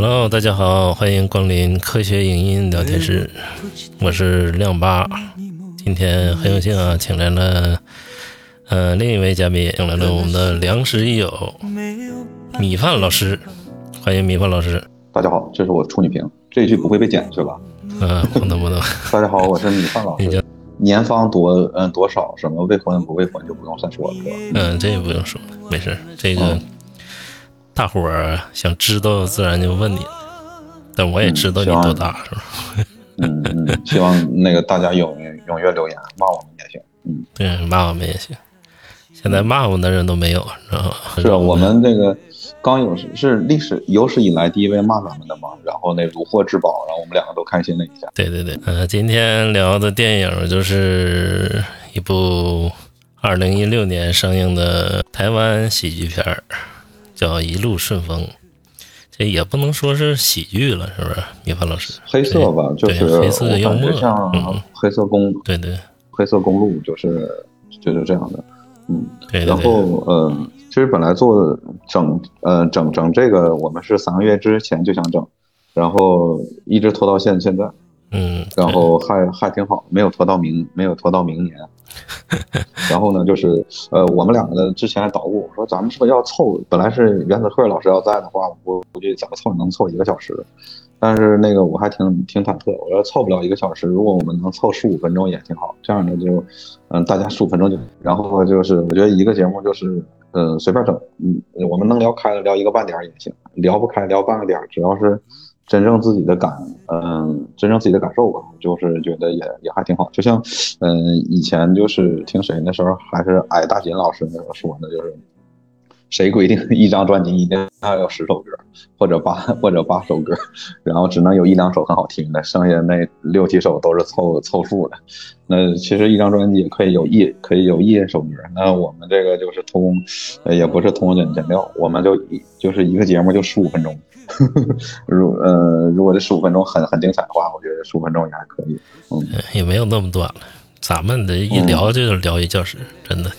Hello，大家好，欢迎光临科学影音聊天室，我是亮八。今天很有幸啊，请来了呃另一位嘉宾，请来了我们的良师益友米饭老师，欢迎米饭老师。大家好，这是我处女屏，这一句不会被剪去吧？嗯，不能不能。大家好，我是米饭老师。年方多嗯多少？什么未婚不未婚就不用再说了，是吧？嗯，这也不用说，没事。这个大伙儿想知道，自然就问你。但我也知道你多大，是吧？嗯嗯，希望那个大家踊跃踊跃留言，骂我们也行。嗯，对，骂我们也行。现在骂我们的人都没有，知道吗？是我们这个。刚有是历史有史以来第一位骂咱们的嘛，然后那如获至宝，然后我们两个都开心了一下。对对对，呃，今天聊的电影就是一部二零一六年上映的台湾喜剧片儿，叫《一路顺风》。这也不能说是喜剧了，是不是？米凡老师，黑色吧，就是黑色幽默，像黑色公，对对，黑色公路就是就是这样的，嗯，对，然后嗯。其实本来做整呃整整这个，我们是三个月之前就想整，然后一直拖到现现在，嗯，然后还还挺好，没有拖到明没有拖到明年。然后呢，就是呃我们两个呢之前还捣鼓说咱们是不是要凑？本来是原子贺老师要在的话，我估计怎么凑能凑一个小时。但是那个我还挺挺忐忑，我要凑不了一个小时，如果我们能凑十五分钟也挺好。这样的就嗯大家十五分钟就，然后就是我觉得一个节目就是。嗯，随便整，嗯，我们能聊开了聊一个半点也行，聊不开聊半个点，只要是真正自己的感，嗯，真正自己的感受吧，就是觉得也也还挺好。就像，嗯，以前就是听谁那时候还是哎大锦老师那时候说的，就是。谁规定一张专辑一定要有十首歌，或者八 或者八首歌，然后只能有一两首很好听的，剩下那六七首都是凑凑数的。那其实一张专辑也可以有一可以有一首歌，那我们这个就是通，也不是通减减料，我们就一就是一个节目就十五分钟。如呃，如果这十五分钟很很精彩的话，我觉得十五分钟也还可以。嗯，也没有那么短了，咱们的一聊就是聊一小时，真的。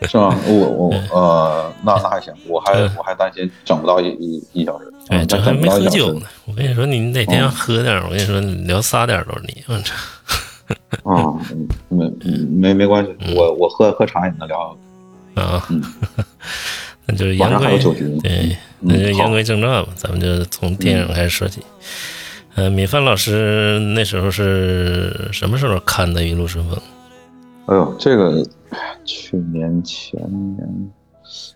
是吗？我我呃，那那还行，我还我还担心整不到一一一小时。对，这还没喝酒呢。我跟你说，你哪天要喝点，我跟你说，你聊仨点都是你。我操！啊，没没没关系，我我喝喝茶也能聊。啊，那就是言归对，那就言归正传吧。咱们就从电影开始说起。呃，米饭老师那时候是什么时候看的《一路顺风》？哎呦，这个。去年前年，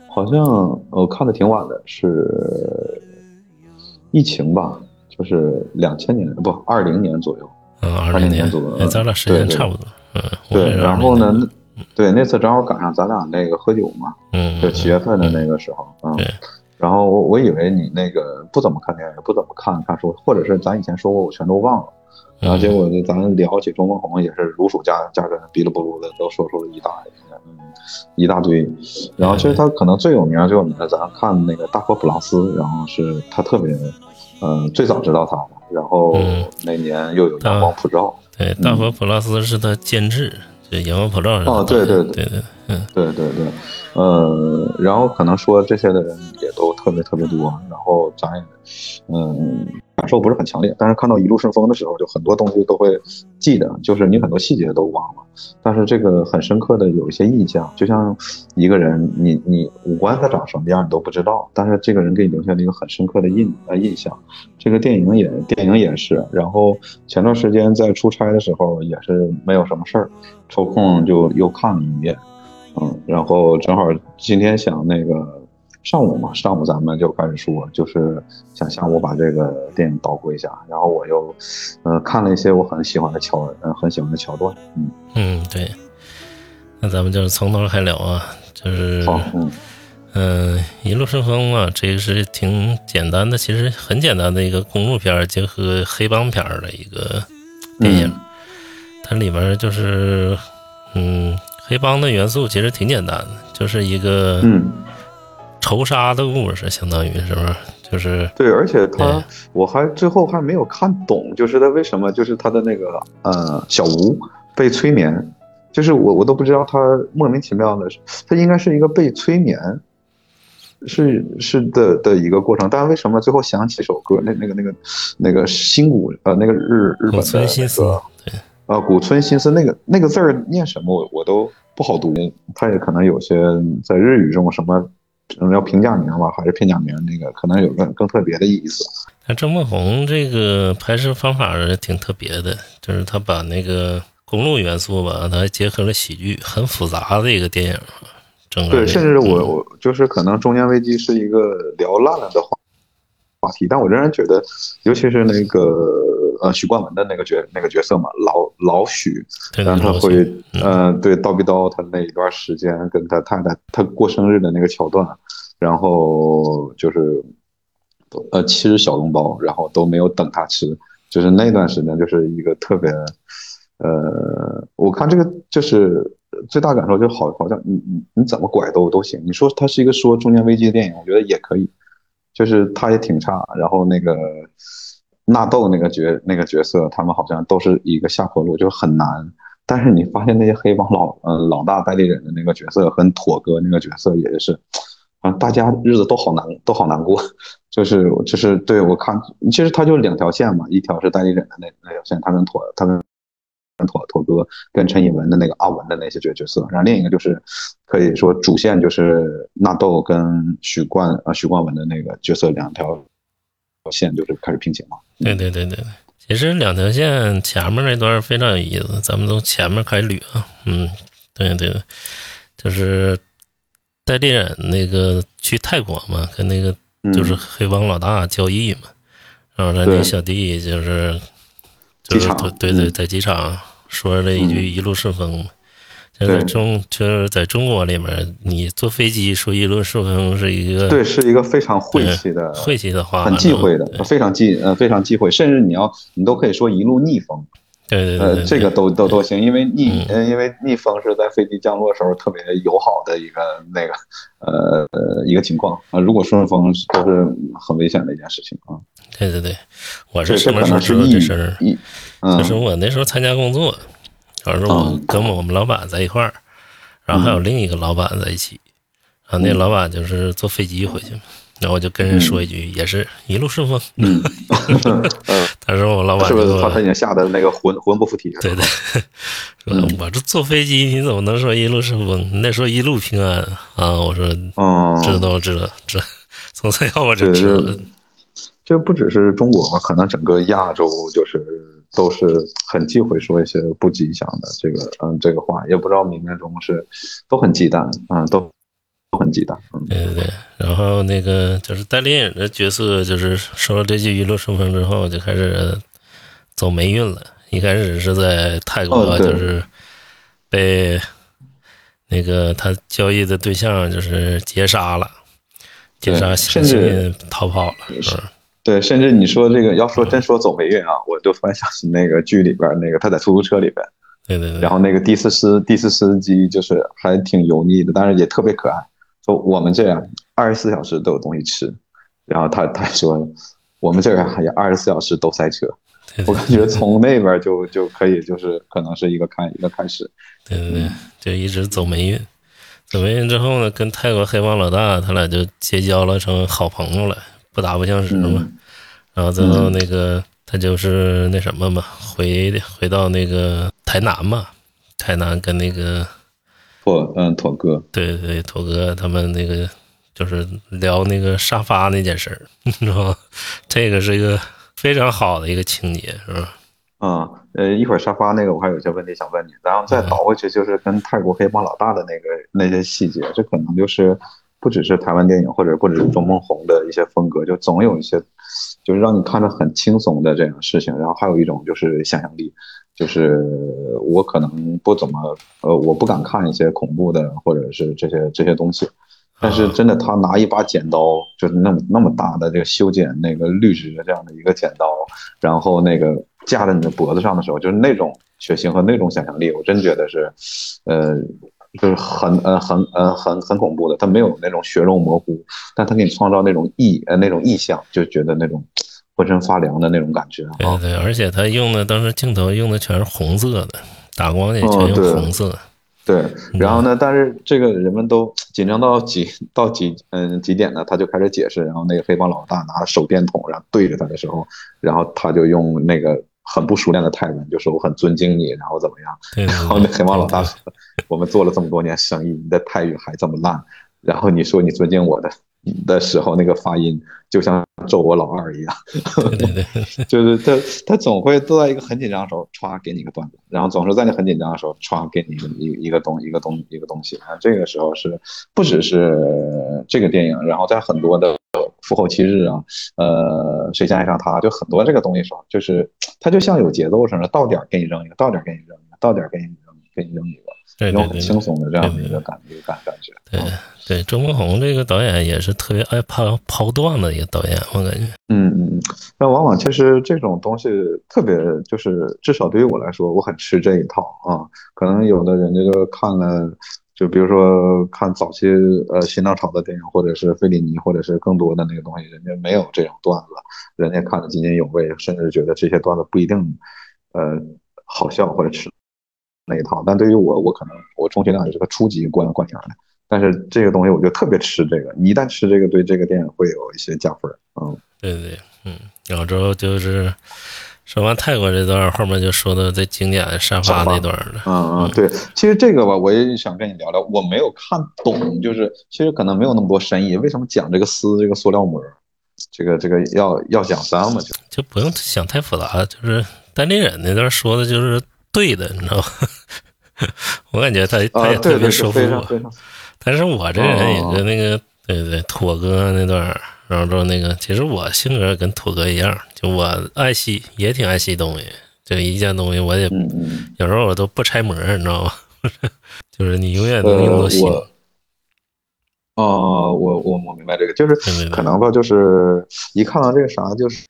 好像我看的挺晚的，是疫情吧，就是两千年不二零年左右，嗯，二零年左右，咱俩时间差不多，嗯，对，然后呢，对，那次正好赶上咱俩那个喝酒嘛，嗯，就七月份的那个时候，嗯，对，然后我我以为你那个不怎么看电影，不怎么看看书，或者是咱以前说过，我全都忘了。然后结果呢咱聊起钟文红也是如数家家珍，哔哩不噜的都说出了一大嗯一大堆。然后其实他可能最有名最有名的，咱看那个大佛普拉斯，然后是他特别，嗯，最早知道他的。然后那年又有阳光普照，对，大佛普拉斯是他监制，对，阳光普照是。哦，对对对对，嗯，对对对，呃，然后可能说这些的人也都特别特别多，然后咱也，嗯。感受不是很强烈，但是看到一路顺风的时候，就很多东西都会记得，就是你很多细节都忘了，但是这个很深刻的有一些印象，就像一个人，你你五官他长什么样你都不知道，但是这个人给你留下了一个很深刻的印呃印象。这个电影也电影也是，然后前段时间在出差的时候也是没有什么事儿，抽空就又看了一遍，嗯，然后正好今天想那个。上午嘛，上午咱们就开始说，就是想下午把这个电影捣鼓一下，然后我又，呃，看了一些我很喜欢的桥，嗯，很喜欢的桥段，嗯嗯，对，那咱们就是从头开聊啊，就是好，嗯。嗯，一路顺风嘛，这个是挺简单的，其实很简单的一个公路片结合黑帮片的一个电影，它里面就是，嗯，黑帮的元素其实挺简单的，就是一个，嗯。仇杀的故事，相当于是不是？就是对，而且他，我还最后还没有看懂，就是他为什么，就是他的那个呃小吴被催眠，就是我我都不知道他莫名其妙的，他应该是一个被催眠，是是的的一个过程。但为什么最后想起这首歌？那那个那个那个新谷呃，那个日日本的那个呃古村新司那个那个字儿念什么？我我都不好读。他也可能有些在日语中什么。嗯，要评价名吧，还是片假名？那个可能有个更特别的意思。那郑梦红这个拍摄方法挺特别的，就是他把那个公路元素吧，他结合了喜剧，很复杂的一个电影。整个对，甚至我我就是可能中年危机是一个聊烂了的话话题，但我仍然觉得，尤其是那个呃许冠文的那个角那个角色嘛，老老许，但他会呃对叨逼叨他那一段时间跟他太太他过生日的那个桥段。然后就是，呃，吃小笼包，然后都没有等他吃，就是那段时间就是一个特别，呃，我看这个就是最大感受就好，好像你你你怎么拐都都行。你说它是一个说中年危机的电影，我觉得也可以，就是他也挺差。然后那个纳豆那个角那个角色，他们好像都是一个下坡路，就很难。但是你发现那些黑帮老呃老大代理人的那个角色，和妥哥那个角色也是。啊，大家日子都好难，都好难过，就是就是对我看，其实他就两条线嘛，一条是代理人的那那条线，他跟妥他跟妥妥哥跟陈以文的那个阿文的那些角角色，然后另一个就是可以说主线就是纳豆跟许冠啊许冠文的那个角色两条线就是开始平行嘛。对对对对对，其实两条线前面那段非常有意思，咱们从前面开始捋啊，嗯，对对对，就是。代理人那个去泰国嘛，跟那个就是黑帮老大交易嘛，然后他那小弟就是就是对对，在机场说了一句“一路顺风”，就是中就是在中国里面，你坐飞机说“一路顺风”是一个对，是一个非常晦气的晦气的话，很忌讳的，非常忌呃非常忌讳，甚至你要你都可以说“一路逆风”。对对对，呃，这个都都都行，因为逆，呃，因为逆风是在飞机降落时候特别友好的一个那个，呃呃一个情况啊。如果顺风都是很危险的一件事情啊。对对对，我是什么时候知道这事儿？就是我那时候参加工作，主要是我跟我们老板在一块儿，然后还有另一个老板在一起，啊，那老板就是坐飞机回去嘛。然后我就跟人说一句，也是一路顺风。嗯，他说我老板是不是他他已经吓得那个魂魂不附体？对对，说我这坐飞机，你怎么能说一路顺风？你得说一路平安啊！我说，知道知道知道，从此以后我就知道。这不只是中国嘛？可能整个亚洲就是都是很忌讳说一些不吉祥的这个嗯这个话，也不知道冥冥中是都很忌惮嗯都。都很忌惮，对对对，然后那个就是代理人的角色，就是说了这句“一路顺风”之后，就开始走霉运了。一开始是在泰国，就是被那个他交易的对象就是劫杀了，劫杀，甚至逃跑了。对，甚至你说这个，要说真说走霉运啊，我就突然想起那个剧里边那个他在出租车里边，对对对，然后那个的士司的士司机就是还挺油腻的，但是也特别可爱。说我们这样二十四小时都有东西吃，然后他他说我们这儿还二十四小时都塞车，我感觉从那边就就可以就是可能是一个开一个开始，对对对，就一直走霉运，走霉运之后呢，跟泰国黑帮老大他俩就结交了，成好朋友了，不打不相识嘛。然后最后那个他就是那什么嘛，回回到那个台南嘛，台南跟那个。拓嗯，妥哥，对对，妥哥他们那个就是聊那个沙发那件事儿，你知道吗？这个是一个非常好的一个情节，是吧？啊，呃，一会儿沙发那个我还有些问题想问你，然后再倒回去就是跟泰国黑帮老大的那个那些细节，这可能就是不只是台湾电影或者不只是钟梦红的一些风格，就总有一些就是让你看着很轻松的这样事情，然后还有一种就是想象力。就是我可能不怎么，呃，我不敢看一些恐怖的或者是这些这些东西，但是真的，他拿一把剪刀，就是那么那么大的这个修剪那个绿植的这样的一个剪刀，然后那个架在你的脖子上的时候，就是那种血腥和那种想象力，我真觉得是，呃，就是很呃很呃很很恐怖的。他没有那种血肉模糊，但他给你创造那种意呃那种意象，就觉得那种。浑身发凉的那种感觉，对对，而且他用的当时镜头用的全是红色的，打光也全用红色，对，然后呢？但是这个人们都紧张到几到几嗯几点呢？他就开始解释，然后那个黑帮老大拿手电筒，然后对着他的时候，然后他就用那个很不熟练的泰文就说：“我很尊敬你，然后怎么样？”然后那黑猫老大说：“我们做了这么多年生意，你的泰语还这么烂，然后你说你尊敬我的。”的时候，那个发音就像咒我老二一样，就是他他总会都在一个很紧张的时候歘给你一个段子，然后总是在你很紧张的时候歘给你一个一一个东一个东一个东西啊。这个时候是不只是这个电影，然后在很多的复后七日啊，呃，谁先爱上他，就很多这个东西时候，就是他就像有节奏似的，到点给你扔一个，到点给你扔一个，到点给你扔给你扔一个。对种很轻松的这样的一个感觉感感觉。对对，周文红这个导演也是特别爱抛抛段的一个导演，我感觉。嗯嗯，但往往其实这种东西特别，就是至少对于我来说，我很吃这一套啊。可能有的人这个看了，就比如说看早期呃新浪潮的电影，或者是费里尼，或者是更多的那个东西，人家没有这种段子，人家看的津津有味，甚至觉得这些段子不一定呃好笑或者吃。那一套，但对于我，我可能我充其量也是个初级观观影的，但是这个东西我就特别吃这个，你一旦吃这个，对这个电影会有一些加分。嗯，对对，嗯，然后之后就是说完泰国这段，后面就说到最经典的沙发那段了。嗯嗯，对，其实这个吧，我也想跟你聊聊，我没有看懂，就是其实可能没有那么多深意，为什么讲这个撕这个塑料膜，这个这个要要讲三嘛？就就不用想太复杂，就是单立人那段说的就是。对的，你知道吗？我感觉他他也特别说服我，但是我这人也跟那个对对妥哥那段，然后说那个，其实我性格跟妥哥一样，就我爱惜，也挺爱惜东西，就一件东西我也有时候我都不拆模，你知道吗？就是你永远能用到心。哦，我我我明白这个，就是可能吧，就是一看到这个啥，就是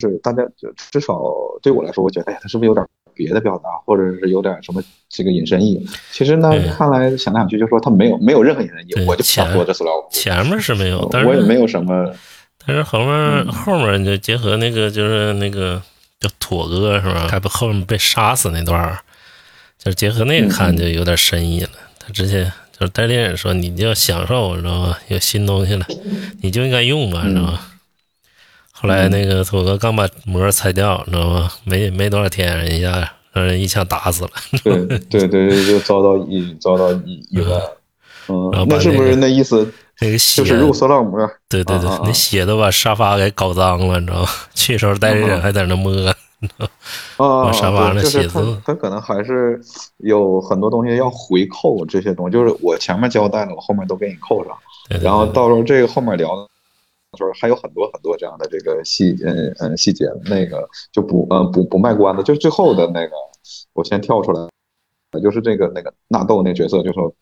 是大家就至少对我来说，我觉得哎呀，他是不是有点。别的表达，或者是有点什么这个隐身意，其实呢，看来想来想去，就说他没有没有任何隐身意，我就想说这塑料。前面是没有，但是我也没有什么。但是后面后面就结合那个就是那个叫妥哥是吧？他不后面被杀死那段就是结合那个看就有点深意了。他之前就是代理人说，你就要享受，知道吧？有新东西了，你就应该用嘛，知道吧？后来那个土哥刚把膜拆掉，你知道吗？没没多少天，人家让人一枪打死了。对对对，就遭到一遭到意意外。嗯，那是不是那意思？那个血就是肉色浪膜。对对对，那血都把沙发给搞脏了，你知道吗？去时候带着人还在那摸，啊，沙发上写字。他可能还是有很多东西要回扣这些东西，就是我前面交代了，我后面都给你扣上，然后到时候这个后面聊。就是还有很多很多这样的这个细嗯嗯细节，那个就不嗯不不卖关子，就是最后的那个，我先跳出来，就是这个那个纳豆那角色，就说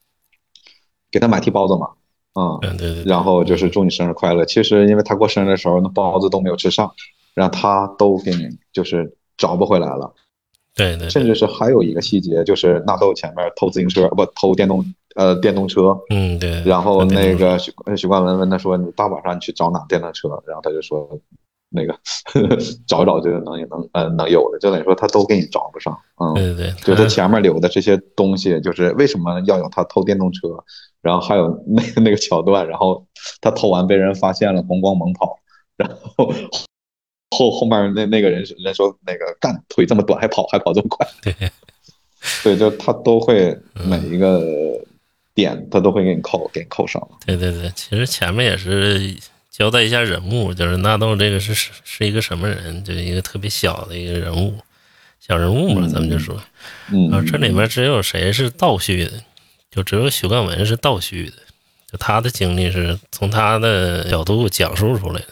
给他买屉包子嘛，嗯，对对，然后就是祝你生日快乐。其实因为他过生日的时候那包子都没有吃上，然后他都给你就是找不回来了，对对，甚至是还有一个细节，就是纳豆前面偷自行车不偷电动。呃，电动车，嗯，对。然后那个许许冠文问他说：“你大晚上你去找哪电动车？”然后他就说：“那个 找一找这个能能呃能有的，就等于说他都给你找不上。”嗯，对对，就他前面留的这些东西，就是为什么要有他偷电动车？然后还有那个那个桥段，然后他偷完被人发现了，红光猛跑，然后后后面那那个人人说那个干腿这么短还跑还跑这么快？对，对，就他都会每一个。点他都会给你扣，给你扣上。对对对，其实前面也是交代一下人物，就是纳豆这个是是是一个什么人，就一个特别小的一个人物，小人物嘛，咱们就说。嗯。啊，这里面只有谁是倒叙的？就只有许冠文是倒叙的，就他的经历是从他的角度讲述出来的。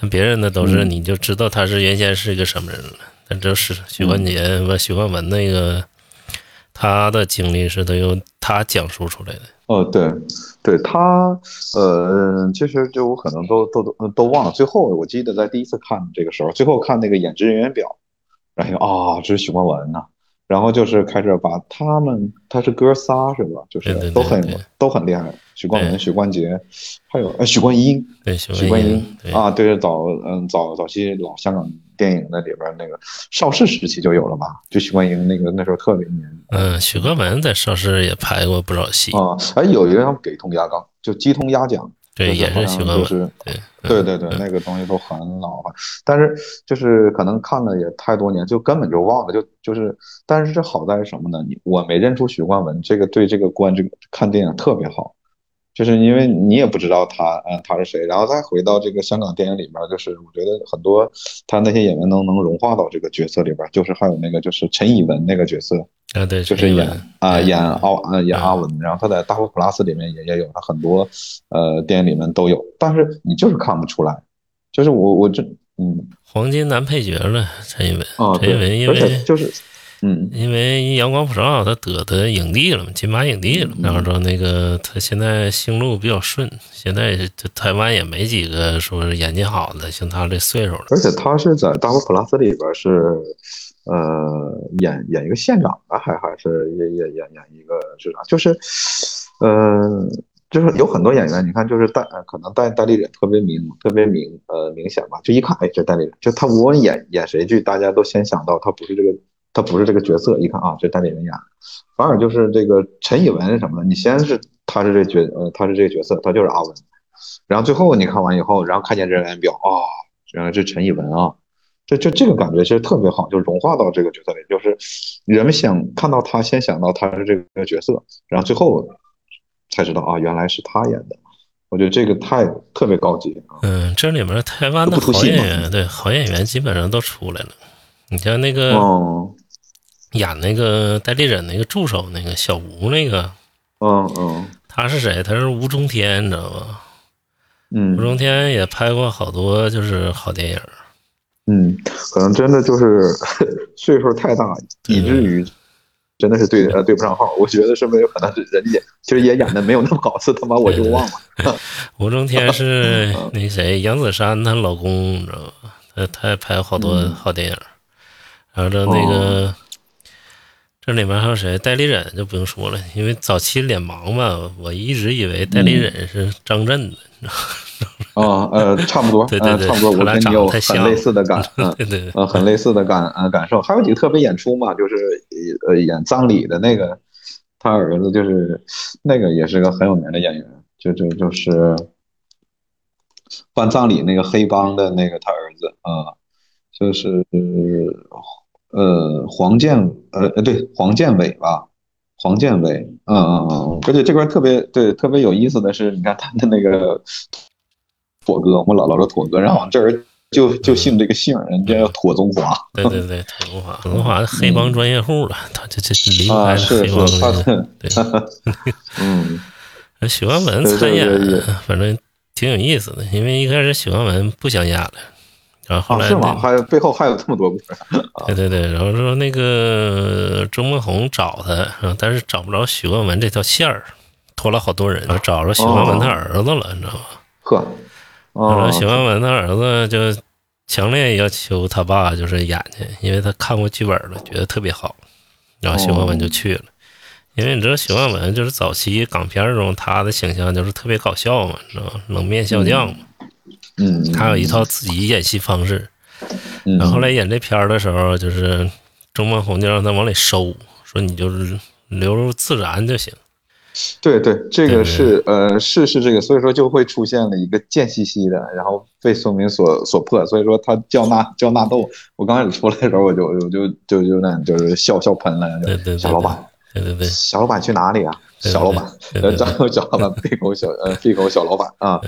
但别人的都是你就知道他是原先是一个什么人了。但这是许冠杰不许冠文那个。他的经历是都由他讲述出来的。哦，对，对他，呃，其实就我可能都都都都忘了。最后我记得在第一次看这个时候，最后看那个演职人员表，然后啊，这是许冠文呐。然后就是开始把他们，他是哥仨是吧？就是都很都很厉害，许冠文、许冠杰，还有呃许冠英，对许冠英啊，对早嗯早早期老香港电影那里边那个邵氏时期就有了吧？就许冠英那个那时候特别年。嗯，许冠文在邵氏也拍过不少戏啊，哎有一个叫给通压缸，就鸡通鸭讲。对，也是喜欢就是对对对对，那个东西都很老了，但是就是可能看了也太多年，就根本就忘了，就就是，但是这好在是什么呢？你我没认出许冠文，这个对这个观这个看电影特别好，就是因为你也不知道他，嗯，他是谁，然后再回到这个香港电影里面，就是我觉得很多他那些演员能能融化到这个角色里边，就是还有那个就是陈以文那个角色。啊，对，就是演啊，演奥啊，演阿文，然后他在《大佛普拉斯》里面也也有，他很多呃电影里面都有，但是你就是看不出来，就是我我这嗯，黄金男配角了，陈以文，陈以文因为就是嗯，因为《阳光普照》他得的影帝了嘛，金马影帝了，然后说那个他现在星路比较顺，现在这台湾也没几个说是演技好的，像他这岁数了，而且他是在《大佛普拉斯》里边是。呃，演演一个县长啊，还还是演演演演一个是啥？就是，呃，就是有很多演员，你看，就是戴可能戴戴立忍特别明特别明呃明显吧，就一看，哎，这戴立忍，就他无论演演谁剧，大家都先想到他不是这个他不是这个角色，一看啊，这戴立人演，反而就是这个陈以文什么的？你先是他是这角呃他是这个角色，他就是阿文，然后最后你看完以后，然后看见人员表啊，原来是陈以文啊。这就这个感觉其实特别好，就融化到这个角色里，就是人们想看到他，先想到他是这个角色，然后最后才知道啊，原来是他演的。我觉得这个太特别高级嗯，这里面台湾的好演员，对好演员基本上都出来了。你像那个演那个戴立忍那个助手，那个小吴那个，嗯嗯，他是谁？他是吴中天，你知道吗？嗯，吴中天也拍过好多就是好电影。嗯，可能真的就是 岁数太大，以至于真的是对呃对不上号。我觉得是不是有可能是人家其实也演的没有那么好，是他妈我就忘了。吴中天是 那谁杨子姗她老公，你知道吗？他他也拍好多好电影。然后这那个这里面还有谁？戴立忍就不用说了，因为早期脸盲嘛，我一直以为戴立忍是张震的。啊，呃，差不多，对对对，差不多，我跟你有很类似的感，嗯，对对，呃，很类似的感，呃，感受。还有几个特别演出嘛，就是呃，演葬礼的那个，他儿子就是那个也是个很有名的演员，就就就是办葬礼那个黑帮的那个他儿子啊，就是呃黄建，呃呃对黄建伟吧，黄建伟，嗯嗯嗯，而且这块特别对特别有意思的是，你看他的那个。妥哥，我老老说妥哥，然后这人就就姓这个姓，人家叫妥宗华。对对对，妥宗华，妥宗华黑帮专业户了，他这这离不开黑帮的。对，嗯，许冠文参演，反正挺有意思的，因为一开始许冠文不想演了，然后后来是吗？还有背后还有这么多故事。对对对，然后说那个周梦红找他，但是找不着许冠文这条线儿，拖了好多人，找着许冠文他儿子了，你知道吗？呵。然后许冠文他儿子就强烈要求他爸就是演去，因为他看过剧本了，觉得特别好。然后许冠文就去了，因为你知道许冠文就是早期港片中他的形象就是特别搞笑嘛，你知道吗？冷面笑匠嘛。嗯。他有一套自己演戏方式。然后后来演这片儿的时候，就是周梦红就让他往里收，说你就是流入自然就行。对对，这个是呃是是这个，所以说就会出现了一个贱兮兮的，然后被宋明所所破，所以说他叫纳叫纳豆。我刚开始出来的时候，我就我就就就那就是笑笑喷了，对对小老板，对对对，小老板去哪里啊？小老板，呃，张小老板闭口小呃闭口小老板啊，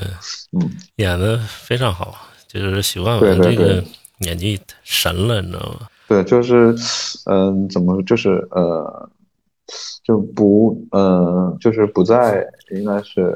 嗯，演的非常好，就是许冠文这个演技神了，你知道吗？对，就是嗯，怎么就是呃。就不呃，就是不在，应该是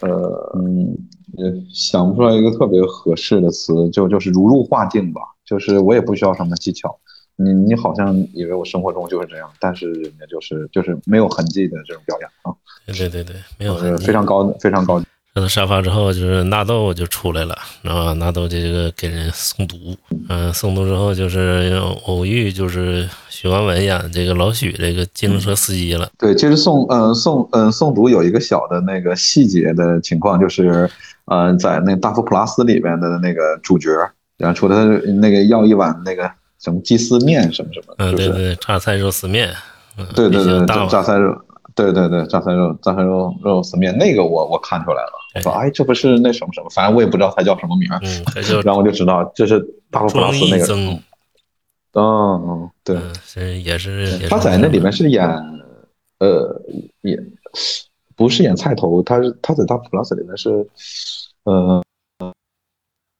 呃嗯，也想不出来一个特别合适的词，就就是如入画境吧。就是我也不需要什么技巧，你你好像以为我生活中就是这样，但是人家就是就是没有痕迹的这种表演啊。对对对对，没有非常高非常高。上到沙发之后，就是纳豆就出来了，然后纳豆这个给人送毒，嗯，送毒之后就是偶遇，就是许冠文演这个老许这个机动车司机了。对，其实送嗯送嗯送毒有一个小的那个细节的情况，就是嗯在那大佛普拉斯里边的那个主角，然后除了那个要一碗那个什么鸡丝面什么什么，嗯，对对，榨菜肉丝面，对对对，榨菜肉。对对对，榨菜肉榨菜肉肉丝面那个我我看出来了，我说哎这不是那什么什么，反正我也不知道他叫什么名儿，然后我就知道这是大福普拉斯那个，嗯嗯对，是也是他在那里面是演呃也不是演菜头，他是他在大福普拉斯里面是呃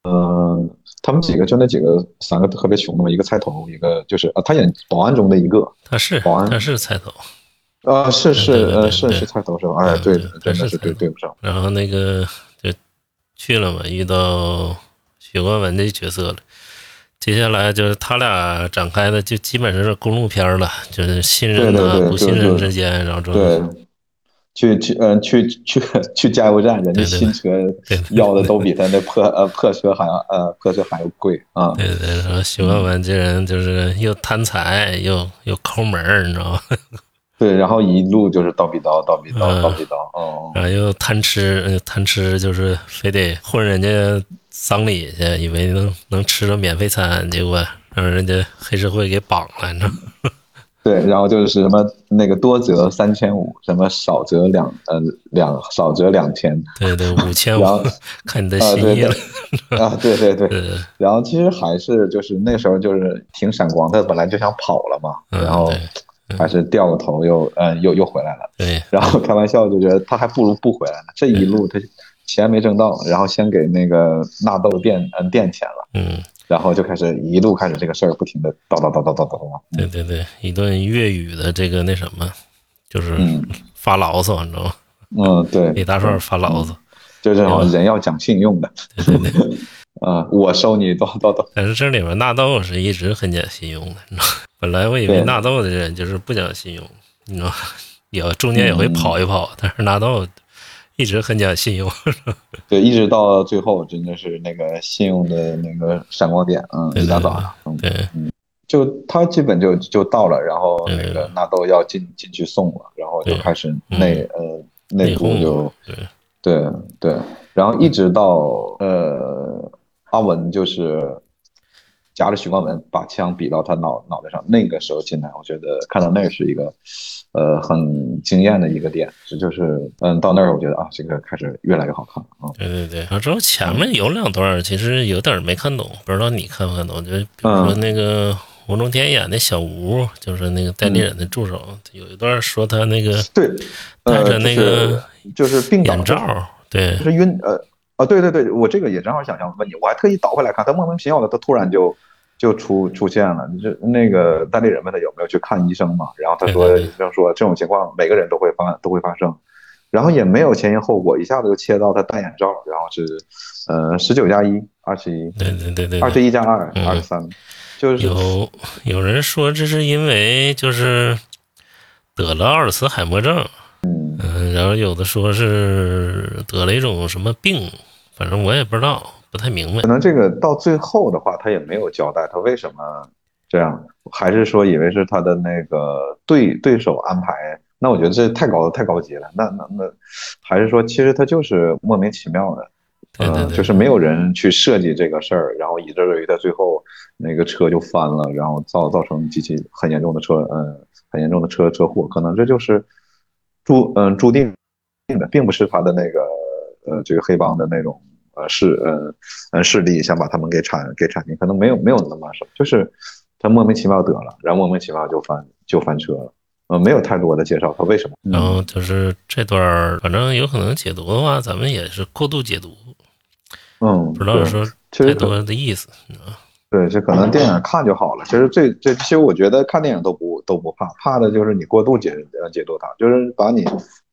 呃他们几个就那几个三个特别穷的嘛，一个菜头，一个就是啊他演保安中的一个，他是保安他是菜头。啊，是是呃是是菜头是吧？哎，对，真的是对对不上。然后那个就去了嘛，遇到许冠文的角色了。接下来就是他俩展开的，就基本上是公路片了，就是信任啊不信任之间，然后对，去去嗯去去去加油站，人家新车要的都比他那破呃破车还要呃破车还要贵啊。对对，然后许冠文这人就是又贪财又又抠门儿你知道吗？对，然后一路就是叨逼叨，叨逼叨，叨逼叨，哦，然后又贪吃，贪吃就是非得混人家丧礼去，以为能能吃着免费餐，结果让人家黑社会给绑了，你知道？对，然后就是什么那个多折三千五，什么少折两呃两少折两千，对对，五千五，看你的心意了啊，对对对，然后其实还是就是那时候就是挺闪光，他本来就想跑了嘛，然后。还是掉个头又嗯又又回来了，对，然后开玩笑就觉得他还不如不回来呢。这一路他钱没挣到，然后先给那个纳豆垫嗯垫钱了，嗯，然后就开始一路开始这个事儿不停的叨叨叨叨叨叨叨。对对对，一顿粤语的这个那什么，就是发牢骚，你知道吗？嗯，对，李大帅发牢骚，就这种人要讲信用的。对对对，啊，我收你叨叨叨。但是这里面纳豆是一直很讲信用的，你知道。本来我以为纳豆的人就是不讲信用，你知道吗，也中间也会跑一跑，但是纳豆一直很讲信用。对，一直到最后真的是那个信用的那个闪光点，嗯，对，达到了，对，嗯，就他基本就就到了，然后那个纳豆要进进去送了，然后就开始内呃内部就对。对对，然后一直到呃阿文就是。夹着许冠文把枪比到他脑脑袋上，那个时候进来，我觉得看到那是一个，呃，很惊艳的一个点。这就是，嗯，到那儿我觉得啊，这个开始越来越好看了啊。对对对，然后之后前面有两段其实有点没看懂，不知道你看不看懂？就比如说那个吴中天演的小吴，就是那个代理人的助手，有一段说他那个对戴着那个就是病眼罩，对，是晕呃啊对对对，我这个也正好想想问你，我还特意倒回来看，他莫名其妙的，他突然就。就出出现了，就那个代理人问他有没有去看医生嘛，然后他说医生说这种情况每个人都会发都会发生，然后也没有前因后果，一下子就切到他戴眼罩，然后是呃十九加一二十一，对对对对，二十一加二二十三，就是有有人说这是因为就是得了阿尔茨海默症，嗯，然后有的说是得了一种什么病，反正我也不知道。不太明白，可能这个到最后的话，他也没有交代他为什么这样，还是说以为是他的那个对对手安排？那我觉得这太高太高级了。那那那，还是说其实他就是莫名其妙的，嗯，就是没有人去设计这个事儿，然后以至于他最后那个车就翻了，然后造造成极其很严重的车，嗯，很严重的车车祸。可能这就是注嗯注定的，并不是他的那个呃这个黑帮的那种。呃是呃呃势力想把他们给铲给铲平，可能没有没有那么什么，就是他莫名其妙得了，然后莫名其妙就翻就翻车了，呃没有太多的介绍他为什么。然后就是这段反正有可能解读的话，咱们也是过度解读，嗯，不知道说太多的意思，对，这可能电影看就好了。其实这这其实我觉得看电影都不都不怕，怕的就是你过度解呃解读它，就是把你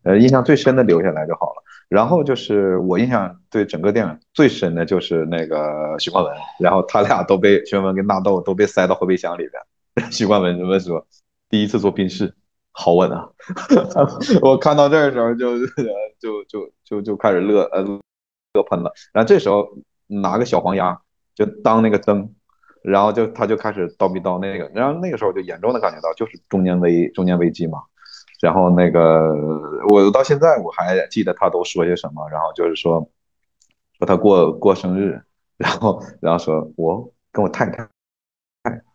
呃印象最深的留下来就好了。然后就是我印象对整个电影最深的就是那个许冠文，然后他俩都被许冠文跟纳豆都被塞到后备箱里边。许冠文怎么说？第一次做宾士，好稳啊！我看到这儿的时候就就就就就开始乐呃乐喷了。然后这时候拿个小黄鸭就当那个灯，然后就他就开始叨逼叨那个，然后那个时候就严重的感觉到就是中年危中年危机嘛。然后那个我到现在我还记得他都说些什么，然后就是说说他过过生日，然后然后说我跟我太太，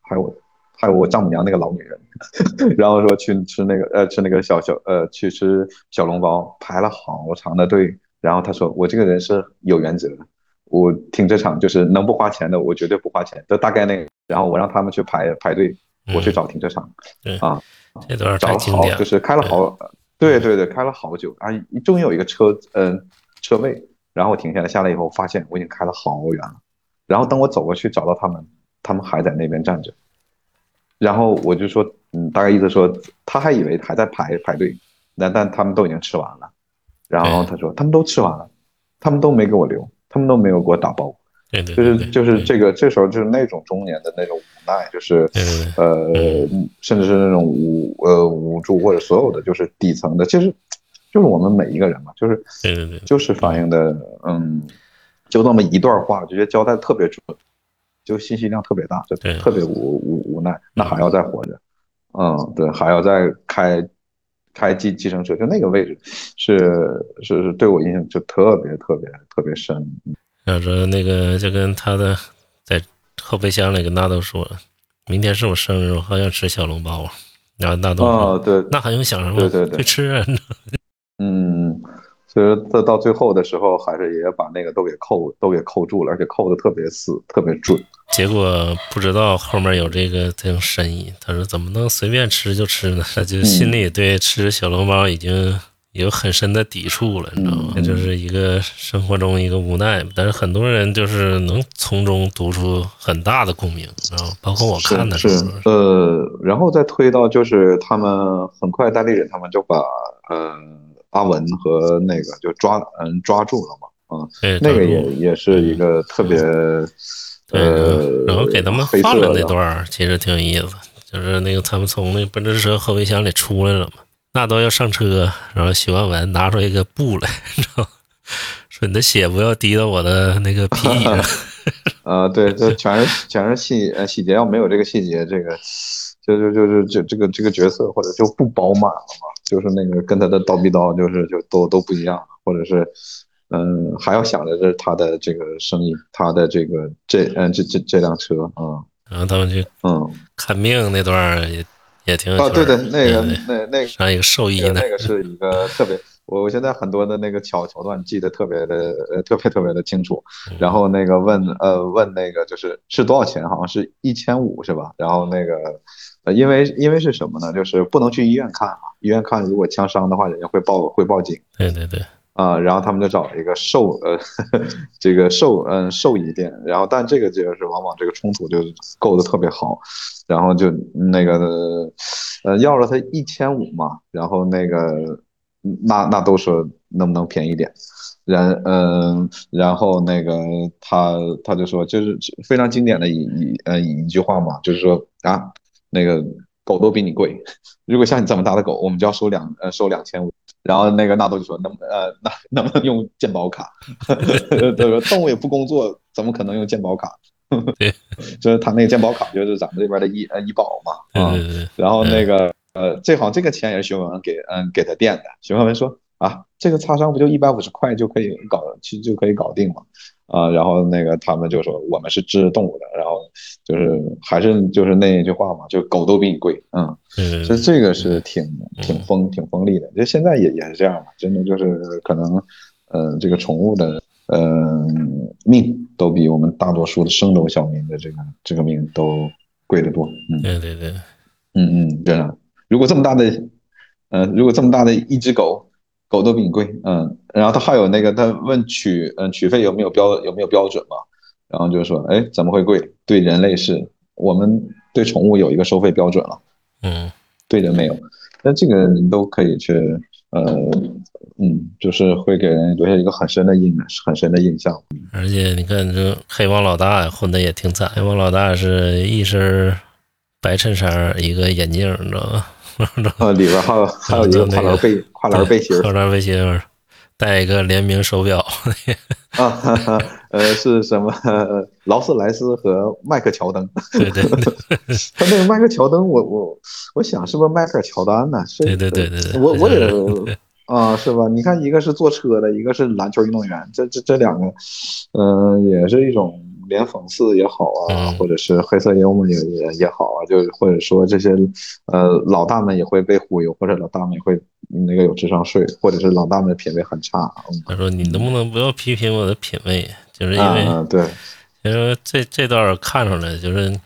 还有我。还有我丈母娘那个老女人，然后说去吃那个呃吃那个小小呃去吃小笼包，排了好长的队。然后他说我这个人是有原则，我停车场就是能不花钱的我绝对不花钱，就大概那个。然后我让他们去排排队，我去找停车场。啊，这段找了好就是开了好，对对对，开了好久啊，终于有一个车嗯车位，然后我停下来下来以后发现我已经开了好远了。然后等我走过去找到他们，他们还在那边站着。然后我就说，嗯，大概意思说，他还以为还在排排队，那但他们都已经吃完了。然后他说，他们都吃完了，他们都没给我留，他们都没有给我打包。对对，就是就是这个，这时候就是那种中年的那种无奈，就是呃，甚至是那种无呃无助或者所有的就是底层的，其实就是我们每一个人嘛，就是对对对，就是反映的，嗯，就那么一段话，就觉得交代特别准。就信息量特别大，就特别无无无奈，那还要再活着，嗯，对，还要再开开计计程车，就那个位置是是是对我印象就特别特别特别深。要说那个就跟他的在后备箱里跟纳豆说，明天是我生日，我好想吃小笼包。然后纳豆说，对，那还用想什么？对对对，去吃啊。嗯。其实到到最后的时候，还是也把那个都给扣都给扣住了，而且扣的特别死，特别准。结果不知道后面有这个这种深意。他说：“怎么能随便吃就吃呢？”他就心里对吃小笼包已经有很深的抵触了，你知道吗？就是一个生活中一个无奈。但是很多人就是能从中读出很大的共鸣，然后包括我看的是呃，然后再推到就是他们很快代理人他们就把嗯。阿文和那个就抓嗯抓住了嘛，嗯，那个也也是一个特别，呃，然后给他们放了那段，其实挺有意思，就是那个他们从那奔驰车后备箱里出来了嘛，那都要上车，然后许万文拿出一个布来，你知道，说你的血不要滴到我的那个皮上，呃，对，这全是全是细呃细节，要没有这个细节，这个就就就是这这个这个角色或者就不饱满了嘛。就是那个跟他的刀逼刀，就是就都都不一样，或者是，嗯，还要想着是他的这个生意，他的这个这嗯这这这辆车啊，然后他们去嗯。看病那段也也挺啊，对对，那个那那上一个兽医那个是一个特别，我我现在很多的那个桥桥段记得特别的呃特别特别的清楚，然后那个问呃问那个就是是多少钱，好像是一千五是吧？然后那个。呃，因为因为是什么呢？就是不能去医院看嘛，医院看如果枪伤的话，人家会报会报警。对对对。啊，然后他们就找了一个兽呃，这个兽嗯兽医店，然后但这个就是往往这个冲突就构的特别好，然后就那个呃要了他一千五嘛，然后那个那那都说能不能便宜点，然嗯然后那个他他就说就是非常经典的一一呃一句话嘛，就是说啊。那个狗都比你贵，如果像你这么大的狗，我们就要收两呃收两千五。然后那个纳豆就说能呃那能不能用鉴宝卡？他说动物也不工作，怎么可能用鉴宝卡？对，就是他那个鉴宝卡就是咱们这边的医呃医保嘛啊。然后那个呃这好像这个钱也是徐文文给嗯给他垫的。徐文文说啊这个擦伤不就一百五十块就可以搞其实就可以搞定嘛。啊，然后那个他们就说我们是治动物的，然后就是还是就是那一句话嘛，就狗都比你贵，嗯，所以这个是挺挺锋挺锋利的，就现在也也是这样嘛，真的就是可能，呃，这个宠物的嗯命都比我们大多数的生种小民的这个这个命都贵得多，嗯，对对对，嗯嗯，真的，如果这么大的，嗯，如果这么大的一只狗。狗都比你贵，嗯，然后他还有那个，他问取，嗯，取费有没有标，有没有标准嘛？然后就说，哎，怎么会贵？对人类是，我们对宠物有一个收费标准了，嗯，对人没有，那这个你都可以去，呃，嗯，就是会给人留下一个很深的印，很深的印象。而且你看，这黑帮老大混的也挺惨，黑帮老大是一身白衬衫，一个眼镜，你知道吗？啊，里边还有 还有一个跨栏背跨栏背心跨栏背心带一个联名手表。啊，哈哈，呃，是什么？劳斯莱斯和迈克乔登。对对对，他那个迈克乔登，我我我想是不是迈克尔乔丹呢？是对对对对对，我我也啊，是吧？你看，一个是坐车的，一个是篮球运动员，这这这两个，嗯，也是一种。连讽刺也好啊，或者是黑色幽默也也也好啊，就是或者说这些呃老大们也会被忽悠，或者老大们也会那个有智商税，或者是老大们品味很差。他说：“你能不能不要批评我的品味？就是因为对，因为这这段看出来，就是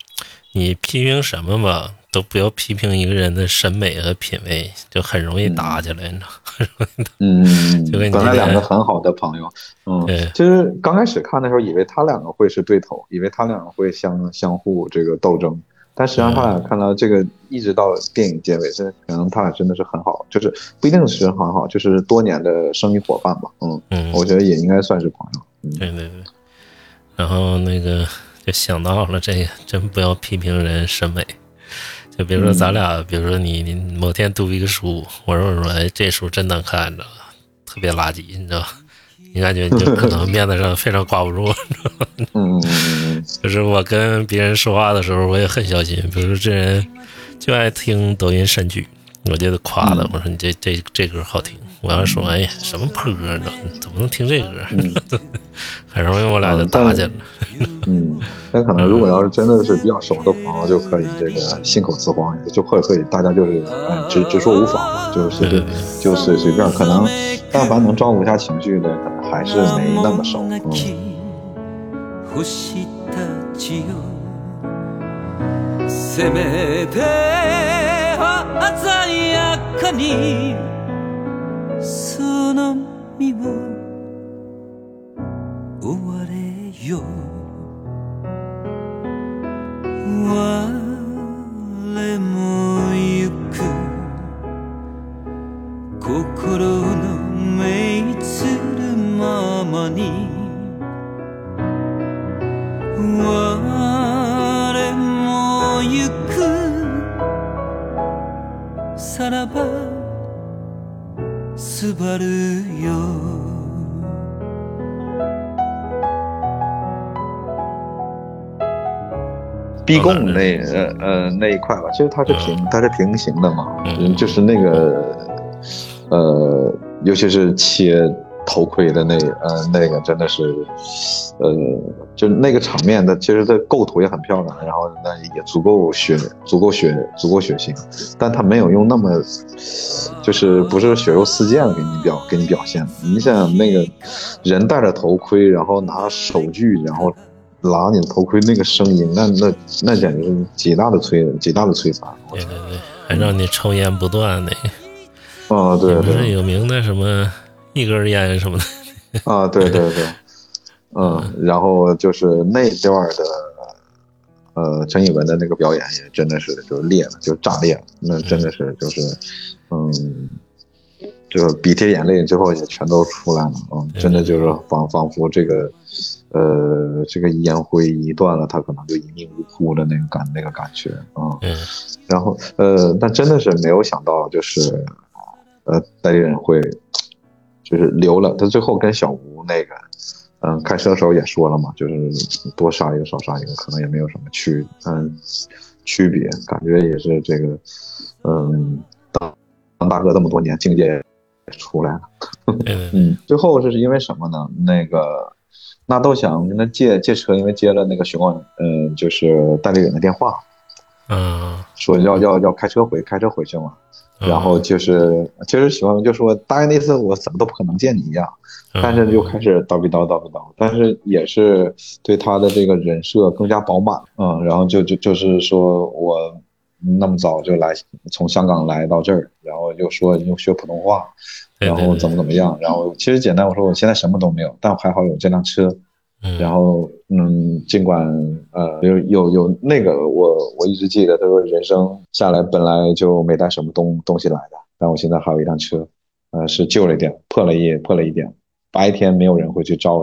你批评什么吧。”都不要批评一个人的审美和品味，就很容易打起来，你知道？嗯，就跟本来两个很好的朋友，嗯，就是刚开始看的时候，以为他两个会是对头，以为他两个会相相互这个斗争，但实际上他俩看到这个，一直到电影结尾，这可能他俩真的是很好，就是不一定是很好，就是多年的生意伙伴吧，嗯嗯，我觉得也应该算是朋友。对对对，然后那个就想到了这个，真不要批评人审美。就比如说咱俩，比如说你你某天读一个书，我说我说哎这书真难看，你知道吧？特别垃圾，你知道吧？你感觉你就可能面子上非常挂不住，你知道吗？嗯就是我跟别人说话的时候，我也很小心。比如说这人就爱听抖音神曲，我就得夸他，我说你这这这歌好听。我要说哎呀什么破歌呢？怎么能听这歌？很容易我俩就打起来了。嗯。那可能，如果要是真的是比较熟的朋友，就可以这个信口雌黄，就或者可以大家就是哎直直说无妨嘛，就是随便就是随便，可能但凡能照顾一下情绪的，可能还是没那么熟。にその身を追われよ我も逼供那呃呃那一块吧，其实它是平它是平行的嘛，就是那个呃，尤其是切头盔的那呃那个真的是呃，就那个场面的，其实它构图也很漂亮，然后那也足够血足够血足够血腥，但它没有用那么就是不是血肉四溅给你表给你表现，你想那个人戴着头盔，然后拿手锯，然后。拉你的头盔那个声音，那那那简直是极大的摧极大的摧残。对对对，还让你抽烟不断的。啊，对对。不是有名的什么一根烟什么的。啊，对对对。嗯，然后就是那段的，呃，陈以文的那个表演也真的是就裂了，就炸裂了。那真的是就是，嗯，就鼻涕眼泪最后也全都出来了。嗯，真的就是仿仿佛这个。呃，这个烟灰一断了，他可能就一命呜呼的那个感那个感觉啊。嗯。然后呃，但真的是没有想到，就是呃，代理人会就是留了。他最后跟小吴那个，嗯，开车的时候也说了嘛，就是多杀一个少杀一个，可能也没有什么区嗯区别，感觉也是这个嗯当当大哥这么多年，境界也出来了。嗯。最后是因为什么呢？那个。纳豆想跟他借借车，因为接了那个徐光，嗯，就是代理人的电话，嗯，说要要要开车回开车回去嘛，然后就是其实徐光就说答应那次我怎么都不可能见你一样，但是就开始叨逼叨叨逼叨，但是也是对他的这个人设更加饱满，嗯，然后就就就是说我那么早就来从香港来到这儿，然后又说又学普通话。然后怎么怎么样？然后其实简单，我说我现在什么都没有，但还好有这辆车。然后嗯，尽管呃有有有那个我我一直记得，他说人生下来本来就没带什么东东西来的，但我现在还有一辆车，呃是旧了一点，破了一破了一点，白天没有人会去招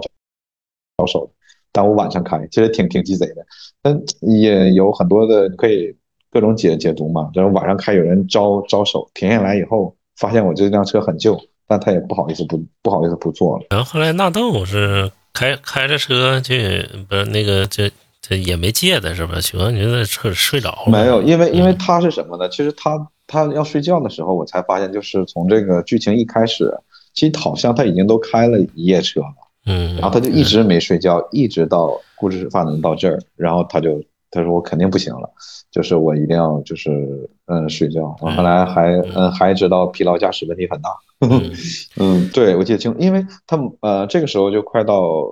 招手，但我晚上开，其实挺挺鸡贼的。但也有很多的可以各种解解读嘛，然后晚上开有人招招手，停下来以后。发现我这辆车很旧，但他也不好意思不不好意思不坐了。然后后来纳豆是开开着车去，不是那个这这也没借的是吧？许光觉在车里睡着了。没有，因为因为他是什么呢？其实他他要睡觉的时候，我才发现，就是从这个剧情一开始，其实好像他已经都开了一夜车了，嗯，然后他就一直没睡觉，一直到故事发展到这儿，然后他就他说我肯定不行了，就是我一定要就是嗯睡觉。我后来还嗯还知道疲劳驾驶问题很大。嗯嗯，对，我记得清，因为他们呃这个时候就快到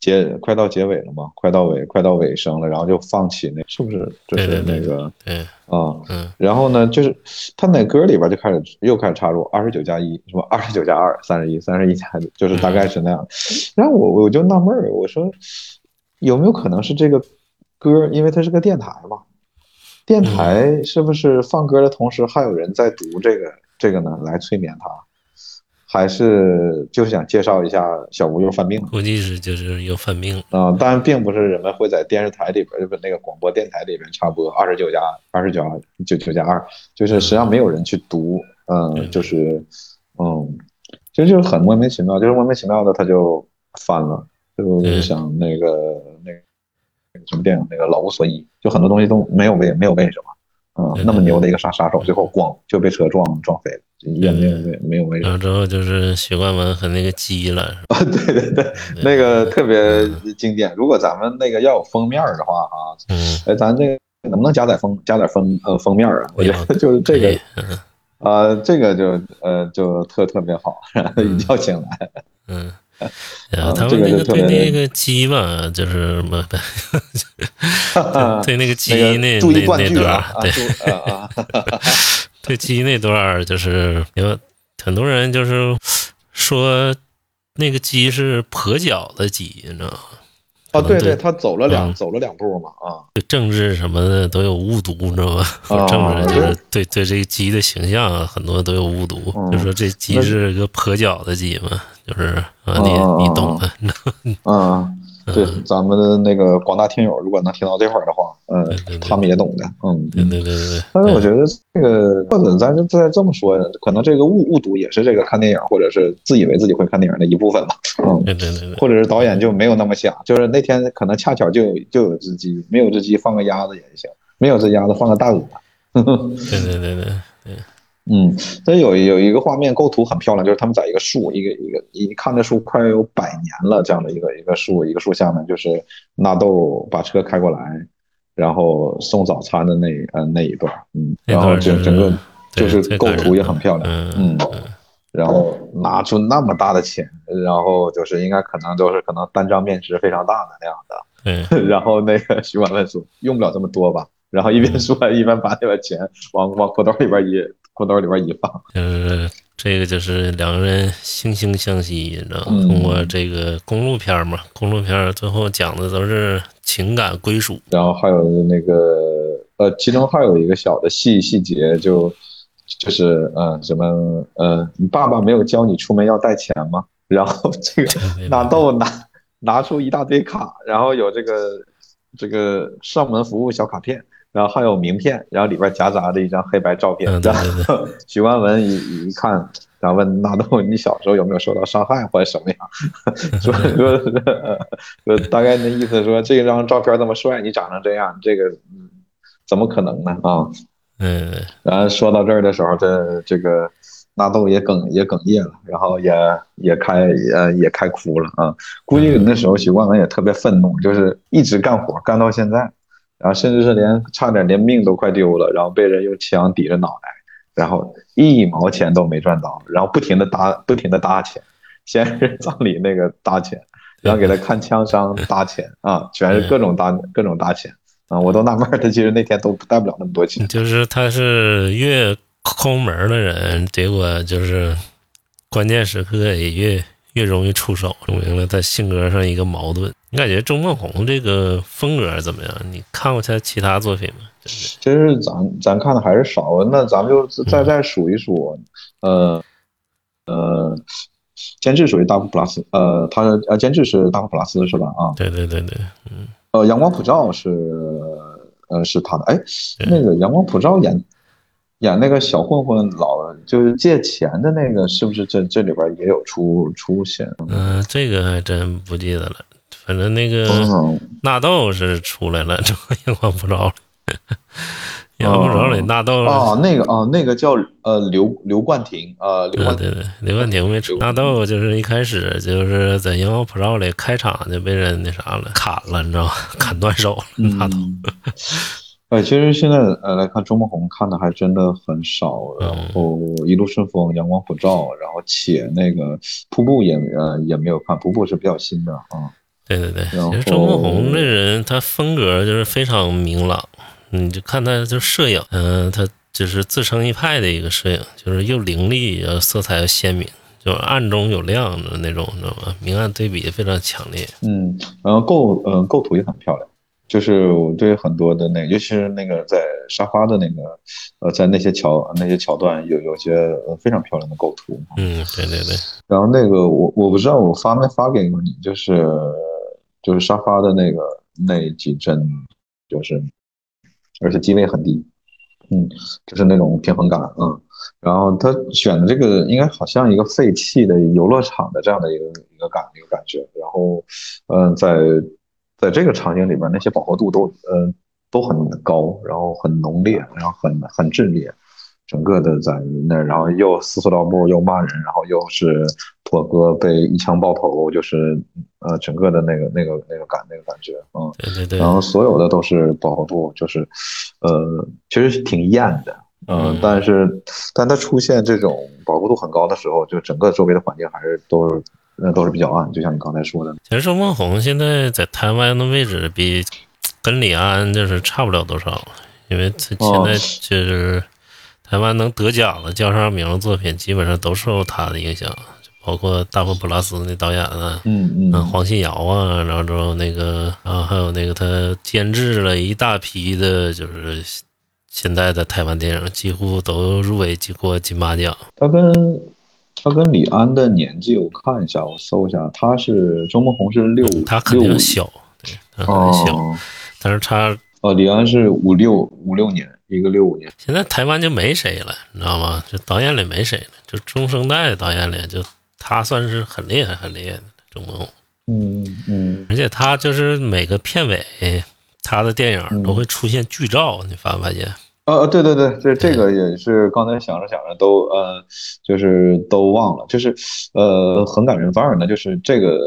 结快到结尾了嘛，快到尾快到尾声了，然后就放弃那是不是就是那个对，啊？嗯然后呢，就是他那歌里边就开始又开始插入二十九加一，什么二十九加二三十一，三十一加，就是大概是那样。然后我我就纳闷儿，我说有没有可能是这个歌，因为它是个电台嘛，电台是不是放歌的同时还有人在读这个这个呢，来催眠他？还是就是想介绍一下小吴又犯病了估计是就是又犯病了。啊、当然并不是人们会在电视台里边，就是那个广播电台里边插播二十九加二十九九九加二，就是实际上没有人去读，嗯，嗯就是嗯，其实就是很莫名其妙，就是莫名其妙的他就犯了，就嗯想那个那个那个什么电影那个老无所依，就很多东西都没有为没有为什么，嗯，那么牛的一个杀杀手，最后咣就被车撞撞飞了，也没有没没有为什么。然后。之后就是许冠文和那个鸡了，啊，对对。对，那个特别经典。如果咱们那个要有封面的话啊，嗯，哎，咱这个能不能加点封加点封呃封面啊？我觉得 就是这个啊，这个就呃就特特别好，一定要请来。嗯，啊这们那个对那个鸡吧，就是什么的，对那个鸡那那那那段对！对鸡那段儿，就是因为很多人就是说那个鸡是跛脚的鸡，你知道吗？哦，对对，他走了两嗯走了两步嘛啊。对政治什么的都有误读，你知道吗？啊政治就是对对这个鸡的形象啊，很多都有误读，嗯。就说这鸡是个跛脚的鸡嘛，就是啊，你哦你懂的，啊！对，咱们的那个广大听友，如果能听到这块儿的话，嗯对对，对他们也懂的，嗯，对对对对对。但是我觉得这个，或者咱就再这么说，可能这个误误读也是这个看电影或者是自以为自己会看电影的一部分吧。嗯，对对对对，或者是导演就没有那么想，就是那天可能恰巧就有就有只鸡，没有只鸡放个鸭子也行，没有只鸭子放个大鹅。对对对对，嗯，这有有一个画面构图很漂亮，就是他们在一个树，一个一个一看这树快有百年了这样的一个一个树，一个树下面就是纳豆把车开过来，然后送早餐的那呃那一段，嗯，然后就整整个就是构图也很漂亮，嗯然后拿出那么大的钱，然后就是应该可能都是可能单张面值非常大的那样的，对，然后那个徐婉文说用不了这么多吧，然后一边说一边把那个钱往往裤兜里边一裤兜里边一放，就是这个就是两个人惺惺相惜，你知道通过这个公路片嘛，公路片最后讲的都是情感归属，然后还有那个呃，其中还有一个小的细细节就就是呃什么呃，你爸爸没有教你出门要带钱吗？然后这个对纳豆拿拿出一大堆卡，然后有这个这个上门服务小卡片，然后还有名片，然后里边夹杂着一张黑白照片。嗯对然对后许冠文一一看，然后问纳豆：“你小时候有没有受到伤害或者什么样？” 说说说大概那意思说，这张照片这么帅，你长成这样，这个嗯怎么可能呢？啊，嗯，然后说到这儿的时候，这这个纳豆也哽也哽咽了，然后也也开也也开哭了啊。估计那时候许冠文也特别愤怒，就是一直干活干到现在，然后甚至是连差点连命都快丢了，然后被人用枪抵着脑袋，然后一毛钱都没赚到，然后不停的搭不停的搭钱，先是 葬礼那个搭钱，然后给他看枪伤搭钱啊，全是各种搭各种搭钱啊，我都纳闷儿，他其实那天都带不了那么多钱。就是他是越抠门的人，结果就是关键时刻也越越容易出手，说明了他性格上一个矛盾。你感觉周梦红这个风格怎么样？你看过他其他作品吗？就是其实咱咱看的还是少，那咱们就再再数一数，呃呃，监制属于大普拉斯，呃，他呃监制是大普拉斯是吧？啊，对对对对，嗯呃，阳光普照是呃是他的，哎，那个阳光普照演演那个小混混老就是借钱的那个，是不是这这里边也有出出现？嗯、这个还真不记得了。反正那个嗯，纳豆是出来了，这阳光普照了。阳光普照里纳豆，哦，那个哦，那个叫呃刘刘冠廷，呃刘冠对对对，刘冠廷没出。纳豆就是一开始就是在阳光普照里开场就被人那啥了，砍了，你知道吗？砍断手了。纳豆，嗯，哎，其实现在呃来看周梦红看的还真的很少，然后一路顺风、阳光普照，然后且那个瀑布也呃也没有看，瀑布是比较新的啊。对对对，其实周梦红这人他风格就是非常明朗，你就看他就摄影，嗯、他就是自成一派的一个摄影，就是又凌厉，然后色彩又鲜明，就是暗中有亮的那种，你知道吗？明暗对比非常强烈。嗯，然后构呃构图也很漂亮，就是我对很多的那个，尤其是那个在沙发的那个呃在那些桥那些桥段有有些呃非常漂亮的构图。嗯，对对对，然后那个我我不知道我发没发给过你，就是就是沙发的那个那几帧，就是而且机位很低，嗯，就是那种平衡感，嗯。然后他选的这个应该好像一个废弃的游乐场的这样的一个一个感一个感觉，然后嗯、在在这个场景里边那些饱和度都呃都很高，然后很浓烈，然后很很炽烈。整个的在那儿，然后又撕塑料布，又骂人，然后又是妥哥被一枪爆头，就是呃整个的那个那个那个感那个感觉，嗯，对对对，然后所有的都是饱和度，就是呃其实是挺艳的，嗯嗯，但是但它出现这种饱和度很高的时候，就整个周围的环境还是都是那都是比较暗，就像你刚才说的，其实周梦红现在在台湾的位置比跟李安就是差不了多少，因为他现在就是台湾能得奖的叫上名的作品，基本上都受他的影响，包括大佛普拉斯那导演啊，嗯嗯，嗯黄信尧啊，然后之后那个啊，还有那个他监制了一大批的，就是现在的台湾电影，几乎都入围过金马奖。他跟他跟李安的年纪，我看一下，我搜一下，他是周梦红是六五他肯定小，对，他很小，哦但是他哦，李安是五六五六年，一个六五年。现在台湾就没谁了，你知道吗？就导演里没谁了，就中生代的导演里，就他算是很厉害、很厉害的周梦红，嗯嗯而且他就是每个片尾，他的电影都会出现剧照，你发没发现？呃，对对对，这这个也是刚才想着想着都呃，就是都忘了，就是呃很感人。反而呢，就是这个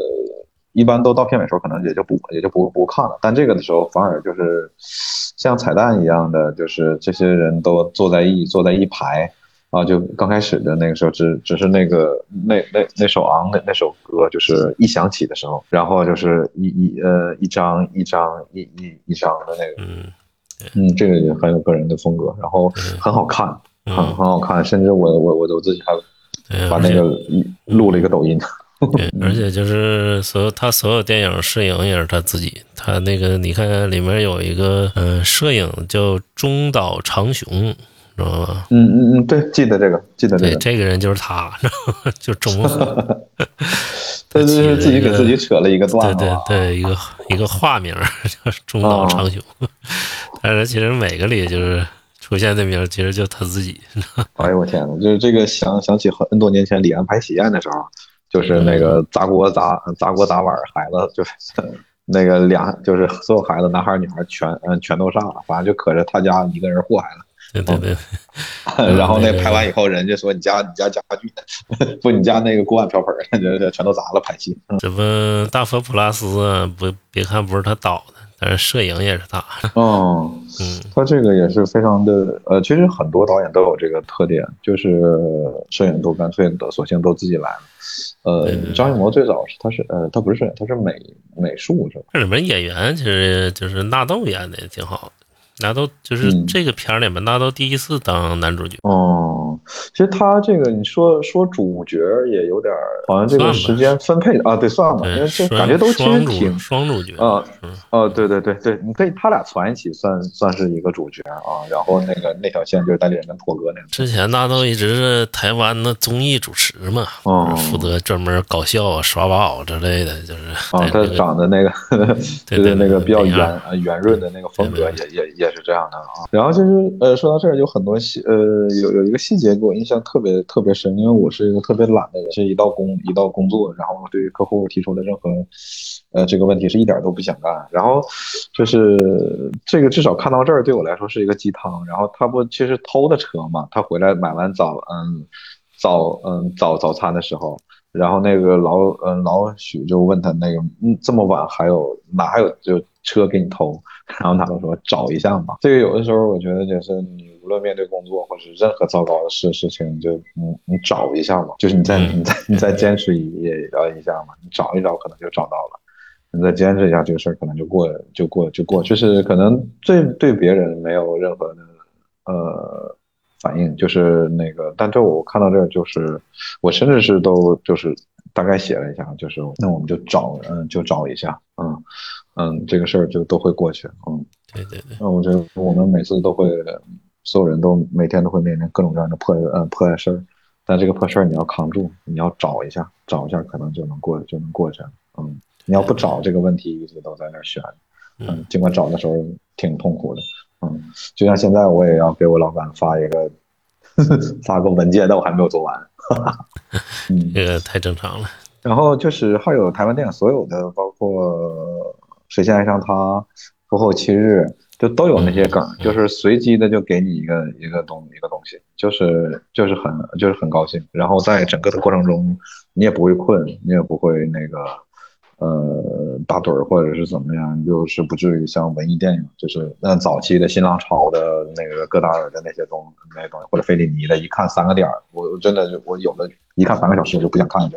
一般都到片尾时候可能也就不也就不不看了，但这个的时候反而就是像彩蛋一样的，就是这些人都坐在一坐在一排。啊，就刚开始的那个时候，只只是那个那那那首昂那那首歌，就是一响起的时候，然后就是一一呃一张一张一一一张的那个，嗯嗯，这个也很有个人的风格，然后很好看，很很嗯，好看，甚至我我我都自己还对，把那个录了一个抖音。对，而且就是所有他所有电影摄影也是他自己，他那个你看里面有一个嗯、呃摄影叫中岛长雄，知道吗？嗯嗯嗯，对，记得这个，记得这对，个，这个人就是他？就周梦红。这起了是自己给自己扯了一个段子对对。对，一个一个化名叫 中岛长雄，但是其实每个里就是出现的名，其实就他自己。哎呦我天呐，就是这个想想起很多年前李安拍喜宴的时候，就是那个砸锅砸砸锅砸碗，孩子就是那个俩就是所有孩子男孩女孩全嗯全都上了，反正就可着他家一个人祸害了。对对对，然后那那个拍完以后，人家说你家你家家具，不你家那个锅碗瓢盆儿，这 这全都砸了拍戏。嗯这不大佛普拉斯啊，不别看不是他导的，但是摄影也是他。哦，嗯，他这个也是非常的，呃，其实很多导演都有这个特点，就是摄影都干脆的，索性都自己来了。呃张艺谋最早是他是呃他不是摄影，他是美美术是吧？这里面演员其实就是纳豆演的也挺好的。纳豆就是嗯这个片儿里面，纳豆第一次当男主角，哦，其实他这个你说说主角也有点儿，好像这个时间分配啊，对，算吧，因，为这感觉都其实双主挺双主角啊嗯哦，对对对对，你可以他俩攒一起算算是一个主角啊，然后那个那条线就是代理人跟拓哥那个。之前纳豆一直是台湾的综艺主持嘛，嗯负责专门搞笑啊、耍宝之类的，就是啊，他长得那个 对对就是那个比较圆呃圆润的那个风格，也也也是这样的啊。然后就是呃，说到这儿有很多细呃有有一个细节给我印象特别特别深，因为我是一个特别懒的人，是一到工一到工作，然后对于客户提出的任何呃这个问题是一点都不想干。然后就是这个至少看到这儿对我来说是一个鸡汤。然后他不其实偷的车嘛，他回来买完早嗯早嗯早早餐的时候。然后那个老嗯老许就问他那个嗯这么晚还有哪还有就车给你偷？然后他就说找一下嘛。这个有的时候我觉得就是你无论面对工作或者任何糟糕的事事情，就你你找一下嘛，就是你再你再 你再坚持一呃一下嘛，你找一找可能就找到了，你再坚持一下这个事儿可能就过就过就过，就是可能对对别人没有任何的呃。反应就是那个，但这我看到这就是，我甚至是都就是大概写了一下，就是那我们就找，嗯，就找一下，嗯嗯，这个事儿就都会过去，嗯，对对对。那我觉得我们每次都会，所有人都每天都会面临各种各样的破嗯破事儿，但这个破事儿你要扛住，你要找一下，找一下可能就能过就能过去，嗯，你要不找这个问题一直都在那儿悬，嗯，尽管找的时候挺痛苦的。嗯，就像现在我也要给我老板发一个 发个文件，但我还没有做完。嗯，这个太正常了。然后就是还有台湾电影所有的，包括《谁先爱上他》《不后七日》，就都有那些梗，就是随机的就给你一个一个东一个东西，就是就是很就是很高兴。然后在整个的过程中，你也不会困，你也不会那个。呃，打盹儿或者是怎么样，就是不至于像文艺电影，就是那早期的新浪潮的那个戈达尔的那些东那些东西，或者费里尼的，一看三个点儿，我真的我有的一看三个小时我就不想看了。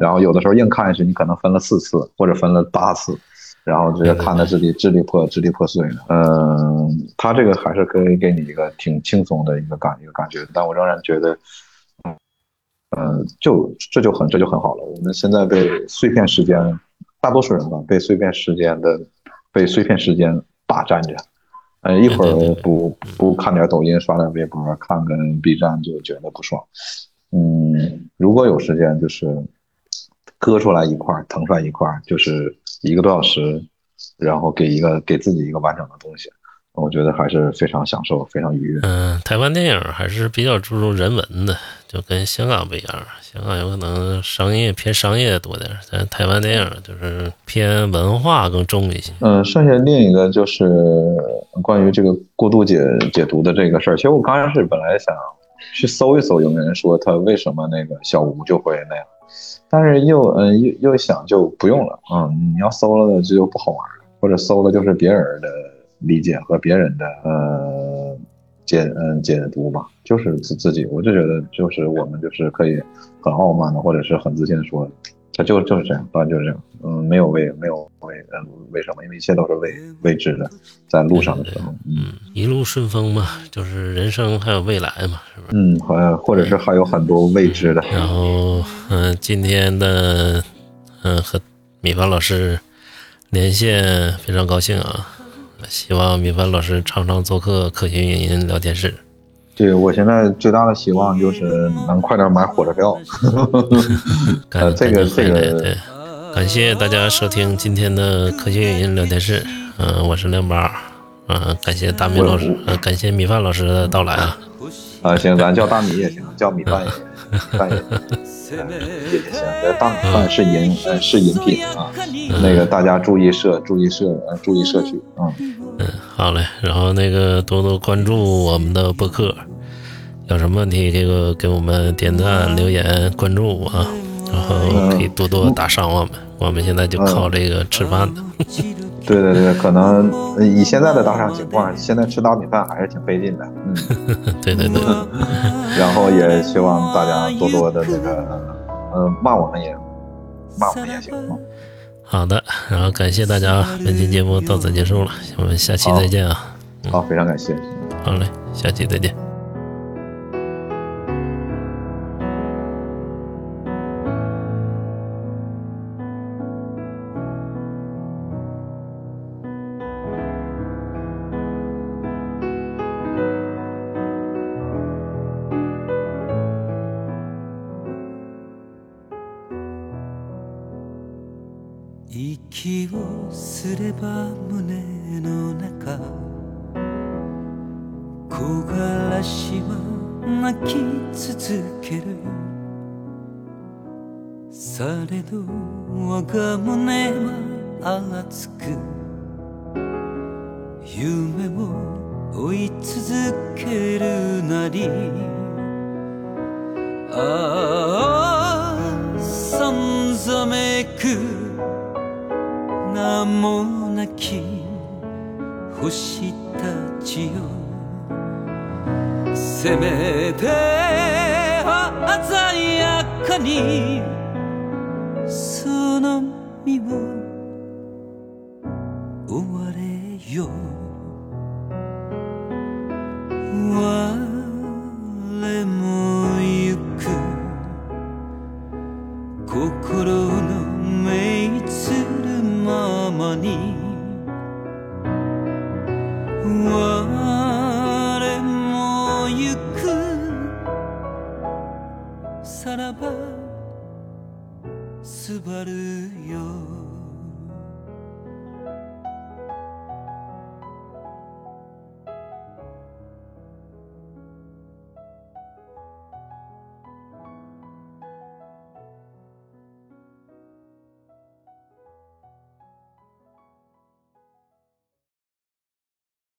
然后有的时候硬看下去，你可能分了四次或者分了八次，然后直接看的支离支离破支离破碎的。嗯，他这个还是可以给你一个挺轻松的一个感一个感觉，但我仍然觉得。嗯，就这就很这就很好了。我们现在被碎片时间，大多数人吧，被碎片时间的被碎片时间霸占着。嗯，一会儿不不看点抖音，刷点微博，看个 B 站就觉得不爽。嗯，如果有时间，就是割出来一块，腾出来一块，就是一个多小时，然后给一个给自己一个完整的东西。我觉得还是非常享受，非常愉悦。嗯，台湾电影还是比较注重人文的，就跟香港不一样。香港有可能商业偏商业多点，但台湾电影就是偏文化更重一些。嗯，剩下另一个就是关于这个过度解解读的这个事儿。其实我刚开始本来想去搜一搜，有没有人说他为什么那个小吴就会那样，但是又嗯又又想就不用了。嗯，你要搜了这就不好玩了，或者搜了就是别人的。理解和别人的呃解嗯解读吧，就是自自己，我就觉得就是我们就是可以很傲慢的，或者是很自信的说，他就就是这样，当然就是这样，嗯，没有为没有为嗯为什么？因为一切都是未未知的，在路上的时候，嗯，一路顺风嘛，就是人生还有未来嘛，是不是？嗯，或或者是还有很多未知的。然后嗯，今天的嗯和米凡老师连线，非常高兴啊。希望米饭老师常常做客科学影音聊天室。对我现在最大的希望就是能快点买火车票。感这个这个对，感谢大家收听今天的科学影音聊天室。嗯，我是亮八。嗯，感谢大米老师，嗯，感谢米饭老师的到来啊。啊，行，咱叫大米也行，叫米饭也行，饭也行，也行。大米饭是饮，是饮品啊。那个大家注意社，注意社，呃，注意社区，嗯嗯，好嘞。然后那个多多关注我们的播客，有什么问题这个给我们点赞、留言、关注啊，然后可以多多打赏我们。我们现在就靠这个吃饭的。对对对，可能以现在的打赏情况，现在吃大米饭还是挺费劲的。嗯，对对对。然后也希望大家多多的那个，呃，骂我们也骂我们也行啊。好的，然后感谢大家，本期节目到此结束了，我们下期再见啊！好，非常感谢。好嘞，下期再见。息をすれば胸の中木枯らしは泣き続けるされど我が胸は熱く夢を追い続けるなりああ名もなき星たちよ。せめて鮮やかに。